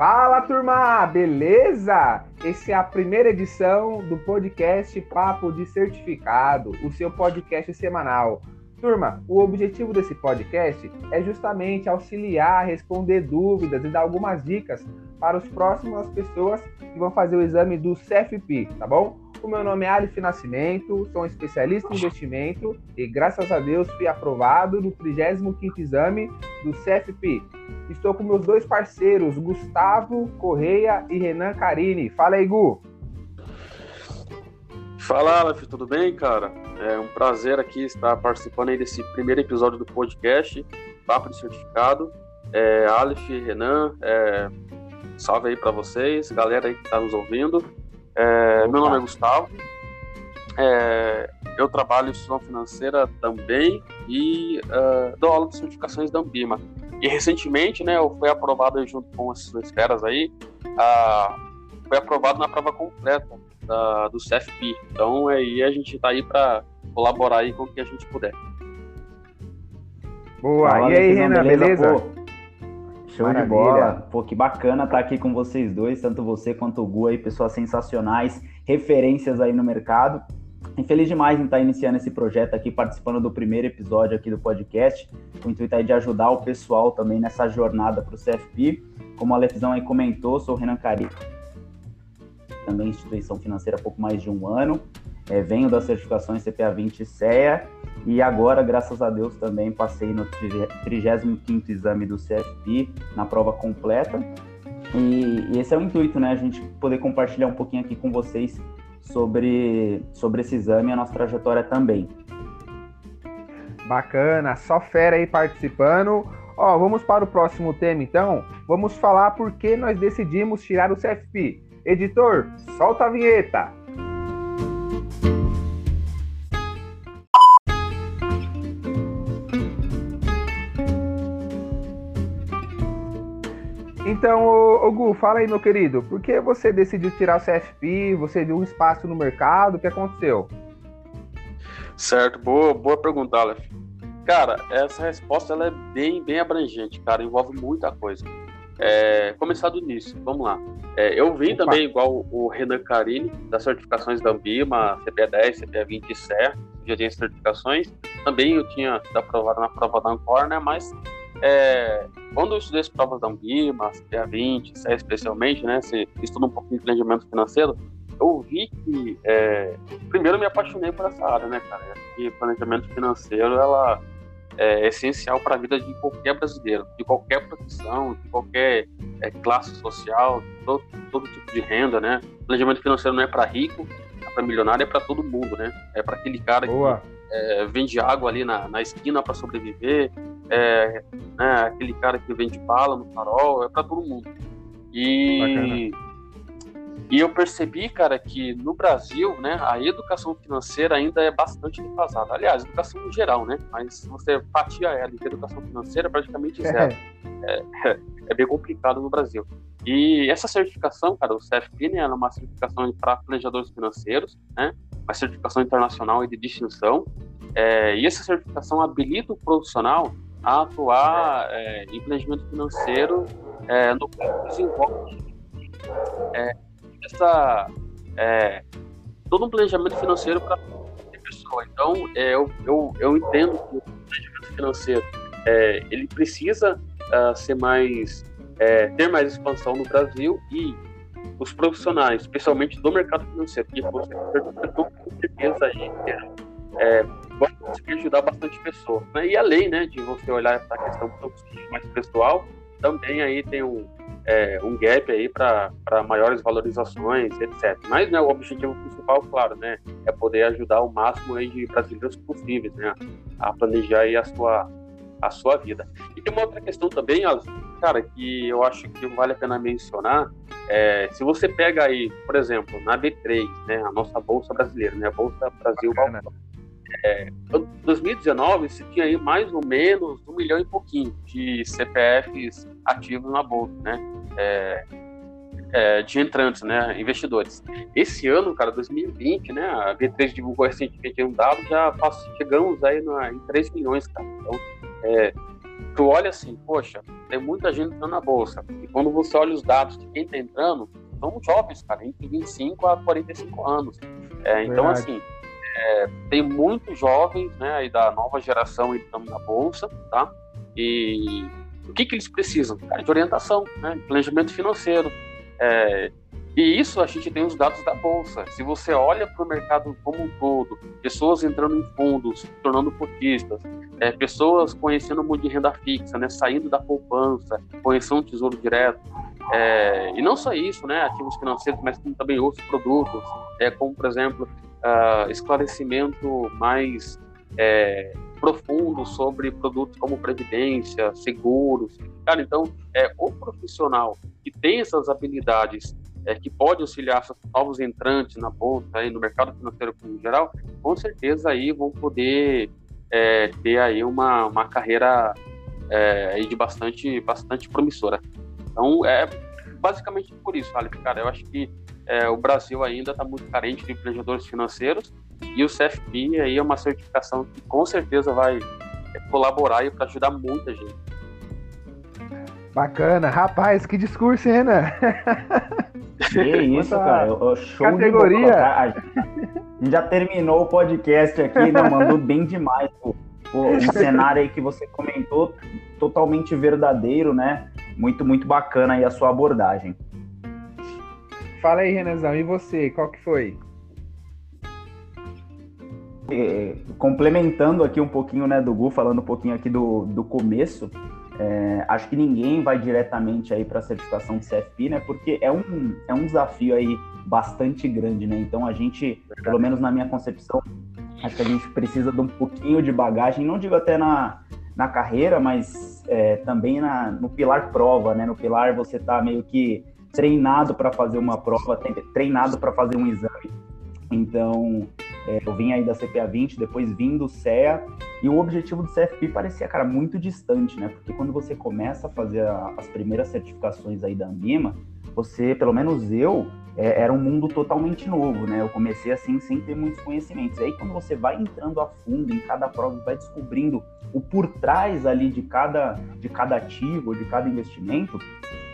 Fala turma, beleza? Essa é a primeira edição do podcast Papo de Certificado, o seu podcast semanal. Turma, o objetivo desse podcast é justamente auxiliar, responder dúvidas e dar algumas dicas para os próximas pessoas que vão fazer o exame do CFP, tá bom? O meu nome é Alif Nascimento, sou um especialista em investimento e, graças a Deus, fui aprovado no 35º exame do CFP. Estou com meus dois parceiros, Gustavo Correia e Renan Carini. Fala aí, Gu! Fala, Alif, tudo bem, cara? É um prazer aqui estar participando aí desse primeiro episódio do podcast Papo de Certificado. É, Aleph, Renan, é, salve aí para vocês, galera aí que está nos ouvindo. É, meu nome é Gustavo. É, eu trabalho em instituição financeira também e uh, dou aula de certificações da Ambima. E recentemente, né, eu fui aprovado junto com essas duas feras aí, uh, foi aprovado na prova completa da, do CFP. Então aí a gente está aí para colaborar aí com o que a gente puder. Boa. Fala, e aí, Renan, beleza? beleza? Show Maravilha. de bola. Pô, que bacana estar tá aqui com vocês dois, tanto você quanto o Gu aí, pessoas sensacionais, referências aí no mercado. Feliz demais em estar tá iniciando esse projeto aqui, participando do primeiro episódio aqui do podcast, o intuito aí de ajudar o pessoal também nessa jornada para o CFP. Como a Lefzão aí comentou, sou o Renan Cari, também instituição financeira há pouco mais de um ano. É, venho das certificações CPA 20 e CEA e agora, graças a Deus, também passei no 35º exame do CFP, na prova completa. E, e, esse é o intuito, né? A gente poder compartilhar um pouquinho aqui com vocês sobre, sobre esse exame e a nossa trajetória também. Bacana, só fera aí participando. Ó, vamos para o próximo tema então. Vamos falar por que nós decidimos tirar o CFP. Editor, solta a vinheta! Então, ô, ô, Gu, fala aí, meu querido, por que você decidiu tirar o CFP? Você viu um espaço no mercado? O que aconteceu? Certo, boa, boa pergunta, Aleph. Cara, essa resposta ela é bem, bem abrangente, cara, envolve muita coisa. É, começar do início, vamos lá. É, eu vim Opa. também, igual o Renan Carini, das certificações da Ambima, CPA10, CPA20 e CER, já tinha certificações. Também eu tinha aprovado na prova da Ancor, né? Mas é, quando eu estudei as provas da Ambima, CPA20, CER especialmente, né? Se estuda um pouquinho de planejamento financeiro, eu vi que, é, primeiro eu me apaixonei por essa área, né, cara? E planejamento financeiro, ela é, essencial para a vida de qualquer brasileiro, de qualquer profissão, de qualquer é, classe social, todo, todo, tipo de renda, né? Planejamento financeiro não é para rico, é para milionário, é para todo mundo, né? É para aquele cara Boa. que é, vende água ali na, na esquina para sobreviver, é, né, aquele cara que vende bala no farol, é para todo mundo. E Bacana. E eu percebi, cara, que no Brasil, né, a educação financeira ainda é bastante defasada. Aliás, educação em geral, né? Mas se você fatia ela em educação financeira, é praticamente zero. É, é, é, bem complicado no Brasil. E essa certificação, cara, o CFP, né, é uma certificação para planejadores financeiros, né? Uma certificação internacional e de distinção. É, e essa certificação habilita o profissional a atuar é, em planejamento financeiro é, no desenvolve é, essa é, todo um planejamento financeiro para a pessoa. Então, é, eu, eu, eu entendo que o planejamento financeiro é, ele precisa uh, ser mais é, ter mais expansão no Brasil e os profissionais, especialmente do mercado financeiro, que com certeza aí é, conseguir ajudar bastante pessoas. Né? E além né, de você olhar para a questão mais pessoal, também aí tem um, é, um gap aí para maiores valorizações, etc. Mas né, o objetivo principal, claro, né, é poder ajudar o máximo aí de brasileiros possíveis, né, a planejar aí a sua a sua vida. E tem uma outra questão também, cara, que eu acho que vale a pena mencionar. É, se você pega aí, por exemplo, na B3, né, a nossa bolsa brasileira, né, a bolsa Brasil Balcão, é, 2019 se tinha aí mais ou menos um milhão e pouquinho de CPFs ativos na bolsa, né? É, é, de entrantes, né, investidores. Esse ano, cara, 2020, né, a B3 divulgou recentemente um dado, já chegamos aí na, em 3 milhões, cara. Então, é, tu olha assim, poxa, tem muita gente entrando na bolsa. E quando você olha os dados de quem está entrando, são jovens, cara, entre 25 a 45 anos. É, então, assim, é, tem muitos jovens, né, aí da nova geração entrando na bolsa, tá? E o que, que eles precisam? Cara, de orientação, né, de planejamento financeiro. É, e isso a gente tem os dados da bolsa. Se você olha para o mercado como um todo, pessoas entrando em fundos, se tornando cotistas, é, pessoas conhecendo o mundo de renda fixa, né, saindo da poupança, conhecendo o tesouro direto, é, e não só isso, né, ativos financeiros, mas também outros produtos, é, como por exemplo uh, esclarecimento mais é, profundo sobre produtos como previdência, seguros. Cara, então, é, o profissional que tem essas habilidades é, que pode auxiliar novos entrantes na bolsa e no mercado financeiro em geral, com certeza aí vão poder é, ter aí uma, uma carreira é, de bastante, bastante promissora. Então, é basicamente por isso, Alex, cara, eu acho que é, o Brasil ainda está muito carente de empreendedores financeiros e o CFP aí é uma certificação que com certeza vai é, colaborar para ajudar muita gente. Bacana, rapaz, que discurso, hein, Renan? Que isso, cara, show categoria. de bola. A gente já terminou o podcast aqui, né? Mandou bem demais. Pô, um cenário aí que você comentou totalmente verdadeiro, né? Muito, muito bacana aí a sua abordagem. Fala aí, Renanzão, e você, qual que foi? É, complementando aqui um pouquinho, né, do Gu, falando um pouquinho aqui do, do começo, é, acho que ninguém vai diretamente aí para a certificação de CFP, né, porque é um, é um desafio aí bastante grande, né, então a gente, pelo menos na minha concepção, acho que a gente precisa de um pouquinho de bagagem, não digo até na, na carreira, mas é, também na, no pilar prova, né, no pilar você tá meio que treinado para fazer uma prova, treinado para fazer um exame. Então, é, eu vim aí da CPA 20, depois vim do CEA, e o objetivo do CFP parecia, cara, muito distante, né? Porque quando você começa a fazer a, as primeiras certificações aí da Ambima, você, pelo menos eu, é, era um mundo totalmente novo, né? Eu comecei assim sem ter muitos conhecimentos. E aí quando você vai entrando a fundo em cada prova, vai descobrindo o por trás ali de cada, de cada ativo, de cada investimento,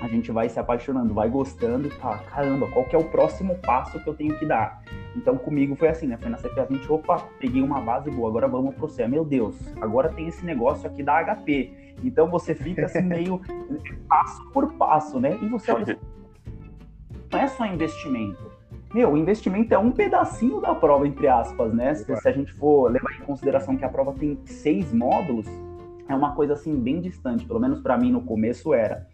a gente vai se apaixonando, vai gostando e fala, caramba, qual que é o próximo passo que eu tenho que dar? Então comigo foi assim, né? Foi na CPA 20, opa, peguei uma base boa, agora vamos pro CEA. Meu Deus, agora tem esse negócio aqui da HP. Então você fica assim meio passo por passo, né? E você olha não é só investimento. Meu, o investimento é um pedacinho da prova, entre aspas, né? Se, se a gente for levar em consideração que a prova tem seis módulos, é uma coisa assim bem distante, pelo menos para mim no começo era.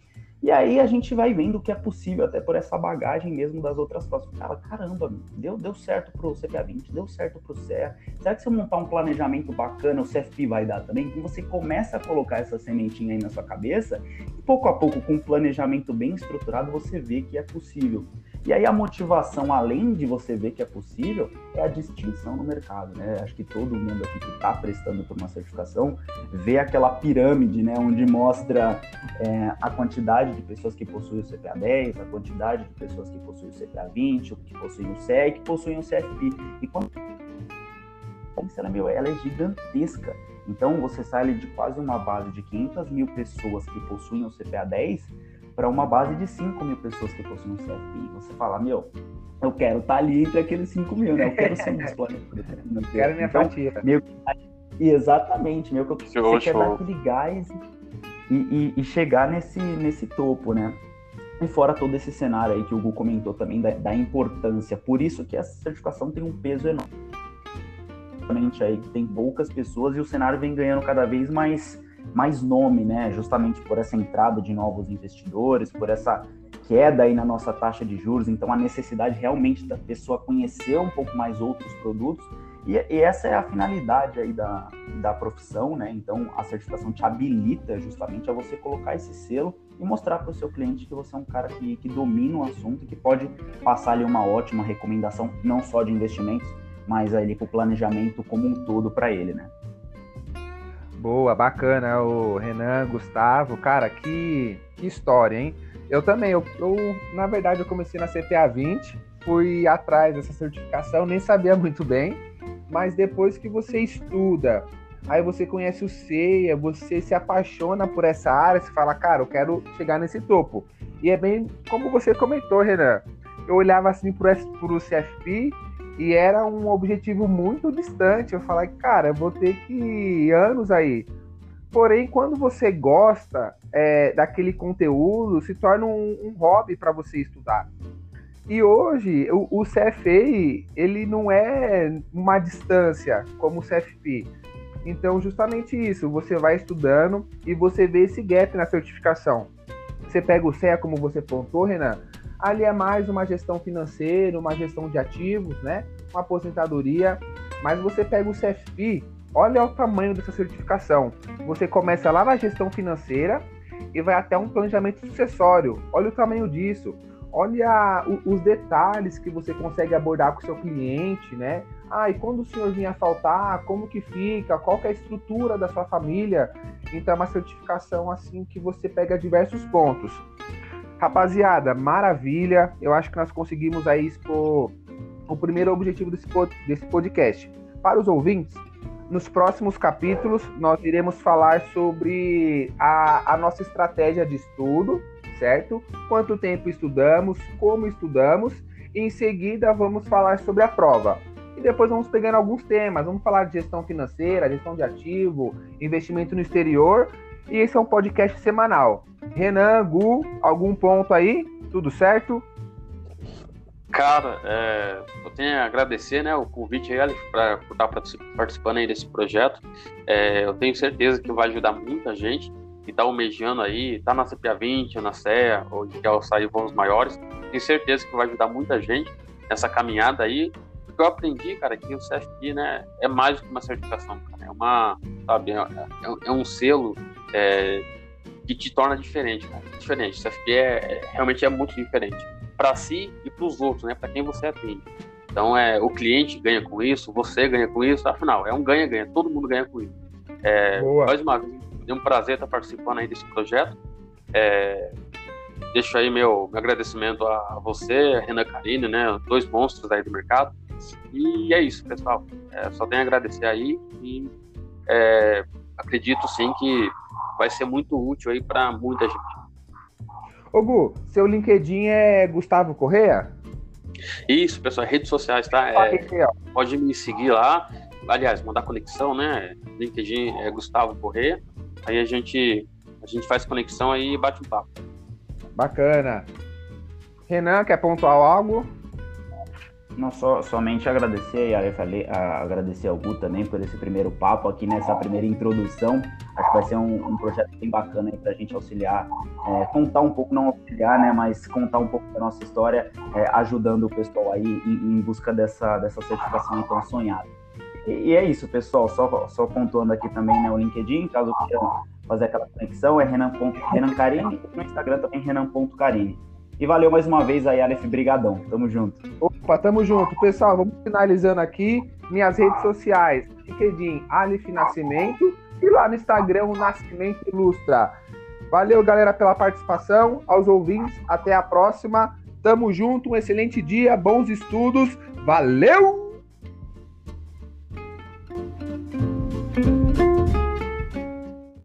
E aí a gente vai vendo o que é possível, até por essa bagagem mesmo das outras provas. Cara, caramba, deu, deu certo pro CPA 20, deu certo pro CEA. Será que se eu montar um planejamento bacana, o CFP vai dar também? E você começa a colocar essa sementinha aí na sua cabeça, e pouco a pouco, com um planejamento bem estruturado, você vê que é possível. E aí a motivação, além de você ver que é possível, é a distinção no mercado, né? Acho que todo mundo aqui que está prestando por uma certificação vê aquela pirâmide, né? Onde mostra é, a quantidade de pessoas que possuem o CPA 10, a quantidade de pessoas que possuem o CPA 20, que possuem o CE que possuem o CFP. E quando ela, meu, ela é gigantesca. Então, você sai de quase uma base de 500 mil pessoas que possuem o CPA 10 para uma base de 5 mil pessoas que possuem um CFP. Você fala, meu, eu quero estar tá ali entre aqueles 5 mil, né? Eu quero ser um dos planejadores. Quero minha então, fatia. Meu, exatamente, meu, que eu, show, você show. quer dar aquele gás e, e, e, chegar nesse, nesse topo, né? E fora todo esse cenário aí que o Hugo comentou também da, da importância. Por isso que essa certificação tem um peso enorme. Aí que tem poucas pessoas e o cenário vem ganhando cada vez mais mais nome, né? Justamente por essa entrada de novos investidores, por essa queda aí na nossa taxa de juros, então a necessidade realmente da pessoa conhecer um pouco mais outros produtos e, e essa é a finalidade aí da, da profissão, né? Então a certificação te habilita justamente a você colocar esse selo e mostrar para o seu cliente que você é um cara que, que domina o assunto e que pode passar ali uma ótima recomendação, não só de investimentos, mas ali para o planejamento como um todo para ele, né? Boa, bacana, o Renan, Gustavo, cara, que, história, hein? Eu também, eu, eu, na verdade eu comecei na CPA 20, fui atrás dessa certificação, nem sabia muito bem, mas depois que você estuda aí você conhece o CEIA, você se apaixona por essa área, você fala, cara, eu quero chegar nesse topo. E é bem como você comentou, Renan. Eu olhava assim para o CFP e era um objetivo muito distante. Eu falei, cara, eu vou ter que ir anos aí. Porém, quando você gosta é, daquele conteúdo, se torna um, um hobby para você estudar. E hoje, o, o CFA, ele não é uma distância como o CFP. Então, justamente isso, você vai estudando e você vê esse gap na certificação. Você pega o CEA, como você pontou, Renan, ali é mais uma gestão financeira, uma gestão de ativos, né? Uma aposentadoria. Mas você pega o CFP, olha o tamanho dessa certificação. Você começa lá na gestão financeira e vai até um planejamento sucessório. Olha o tamanho disso olha os detalhes que você consegue abordar com o seu cliente, né? Ah, e quando o senhor vinha faltar, como que fica? Qual que é a estrutura da sua família? Então é uma certificação assim que você pega diversos pontos. Rapaziada, maravilha. Eu acho que nós conseguimos aí expor o primeiro objetivo desse, podcast. Para os ouvintes, nos próximos capítulos nós iremos falar sobre a, a nossa estratégia de estudo, certo? Quanto tempo estudamos, como estudamos, e em seguida vamos falar sobre a prova. E depois vamos pegando alguns temas, vamos falar de gestão financeira, gestão de ativo, investimento no exterior, e esse é um podcast semanal. Renan, Gu, algum ponto aí? Tudo certo? Cara, é, eu tenho a agradecer né, o convite aí, para estar participando aí desse projeto. É, eu tenho certeza que vai ajudar muita gente que está almejando aí, está na CPA 20, na CEA, ou que quer sair voos maiores, tenho certeza que vai ajudar muita gente nessa caminhada aí. Porque eu aprendi, cara, que o CFP, né, é mais do que uma certificação, cara, é uma, sabe, é, é, é um selo é, que te torna diferente, cara, diferente. CFP é, é, realmente é muito diferente para si e para os outros, né, para quem você atende. Então, é, o cliente ganha com isso, você ganha com isso, afinal, é um ganha-ganha, todo mundo ganha com isso. É, mais uma vez, é um prazer estar participando aí desse projeto. É, deixo aí meu, meu agradecimento a você, a Renan Carine, né, dois monstros aí do mercado. E é isso, pessoal. É, só tenho a agradecer aí e é, acredito sim que vai ser muito útil aí para muita gente. Ô Gu, seu LinkedIn é Gustavo Correia? Isso, pessoal, redes sociais, tá? É, pode me seguir lá. Aliás, mandar conexão, né? LinkedIn é Gustavo Correia. Aí a gente, a gente faz conexão aí e bate um papo. Bacana. Renan, quer pontuar algo? Não, só, somente agradecer, a, a, agradecer ao Gu também por esse primeiro papo aqui nessa primeira introdução. Acho que vai ser um, um projeto bem bacana para a gente auxiliar, é, contar um pouco, não auxiliar, né, mas contar um pouco da nossa história, é, ajudando o pessoal aí em, em busca dessa, dessa certificação então sonhada. E, é isso, pessoal. Só, só pontuando aqui também né, o LinkedIn, caso queiram fazer aquela conexão, é Renan, Renan Carini. E no Instagram também Renan.carini. E valeu mais uma vez aí, Aleph. Brigadão. Tamo junto. Opa, tamo junto. Pessoal, vamos finalizando aqui. Minhas redes sociais. LinkedIn, Aleph Nascimento. E lá no Instagram, o Nascimento Ilustra. Valeu, galera, pela participação. Aos ouvintes, até a próxima. Tamo junto. Um excelente dia, bons estudos. Valeu!